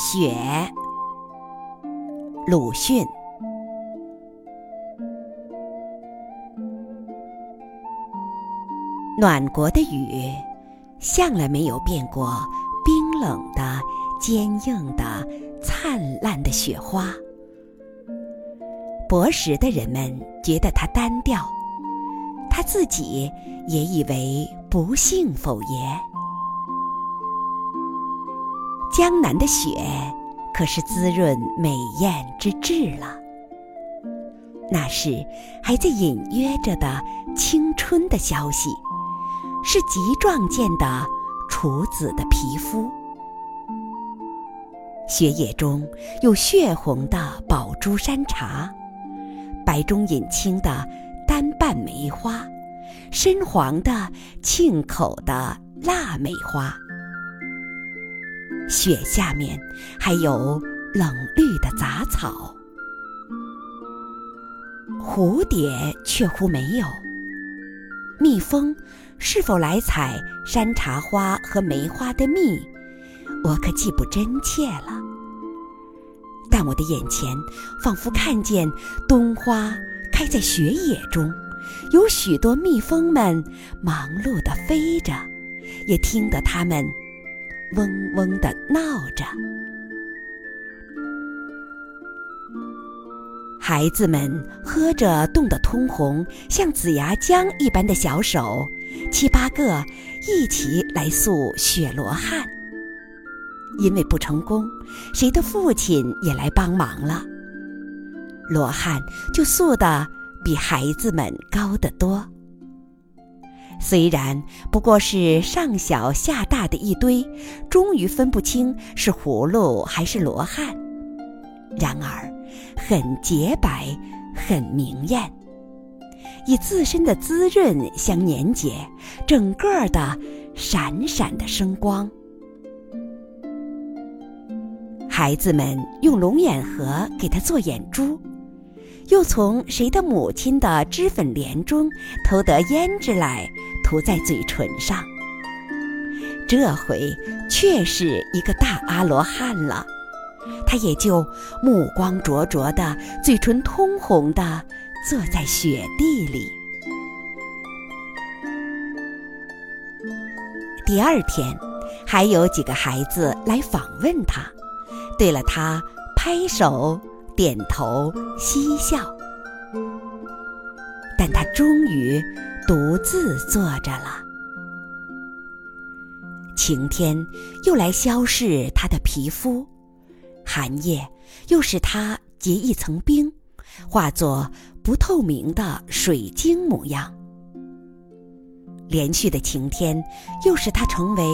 雪，鲁迅。暖国的雨，向来没有变过冰冷的、坚硬的、灿烂的雪花。博识的人们觉得它单调，他自己也以为不幸否也。江南的雪可是滋润美艳之至了，那是还在隐约着的青春的消息，是极壮健的处子的皮肤。雪野中有血红的宝珠山茶，白中隐青的单瓣梅花，深黄的沁口的腊梅花。雪下面还有冷绿的杂草，蝴蝶却乎没有。蜜蜂是否来采山茶花和梅花的蜜，我可记不真切了。但我的眼前仿佛看见冬花开在雪野中，有许多蜜蜂们忙碌地飞着，也听得它们。嗡嗡的闹着，孩子们喝着冻得通红、像紫牙浆一般的小手，七八个一起来诉雪罗汉。因为不成功，谁的父亲也来帮忙了，罗汉就诉得比孩子们高得多。虽然不过是上小下大的一堆，终于分不清是葫芦还是罗汉，然而很洁白，很明艳，以自身的滋润相粘结，整个的闪闪的生光。孩子们用龙眼核给他做眼珠，又从谁的母亲的脂粉莲中偷得胭脂来。涂在嘴唇上，这回确是一个大阿罗汉了。他也就目光灼灼的，嘴唇通红的，坐在雪地里。第二天，还有几个孩子来访问他，对了他拍手、点头、嬉笑，但他终于。独自坐着了。晴天又来消逝他的皮肤，寒夜又使他结一层冰，化作不透明的水晶模样。连续的晴天又使他成为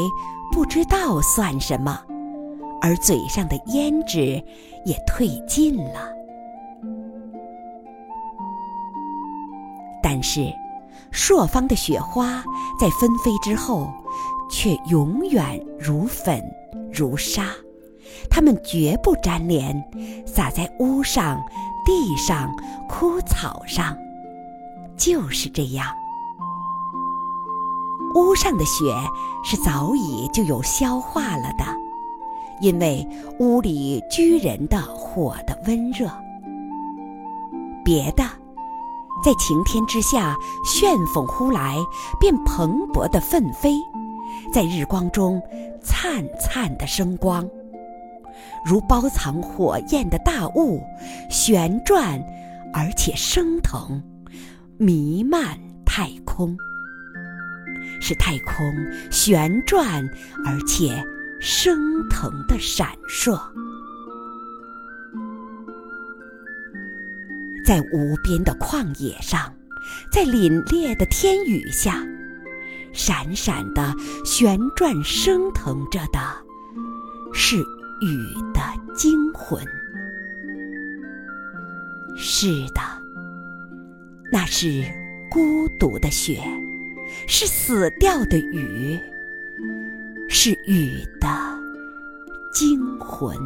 不知道算什么，而嘴上的胭脂也褪尽了。但是。朔方的雪花在纷飞之后，却永远如粉如沙，它们绝不粘连，洒在屋上、地上、枯草上，就是这样。屋上的雪是早已就有消化了的，因为屋里居人的火的温热，别的。在晴天之下，旋风呼来，便蓬勃的奋飞，在日光中灿灿的生光，如包藏火焰的大雾，旋转而且升腾，弥漫太空，是太空旋转而且升腾的闪烁。在无边的旷野上，在凛冽的天雨下，闪闪的旋转升腾着的，是雨的精魂。是的，那是孤独的雪，是死掉的雨，是雨的精魂。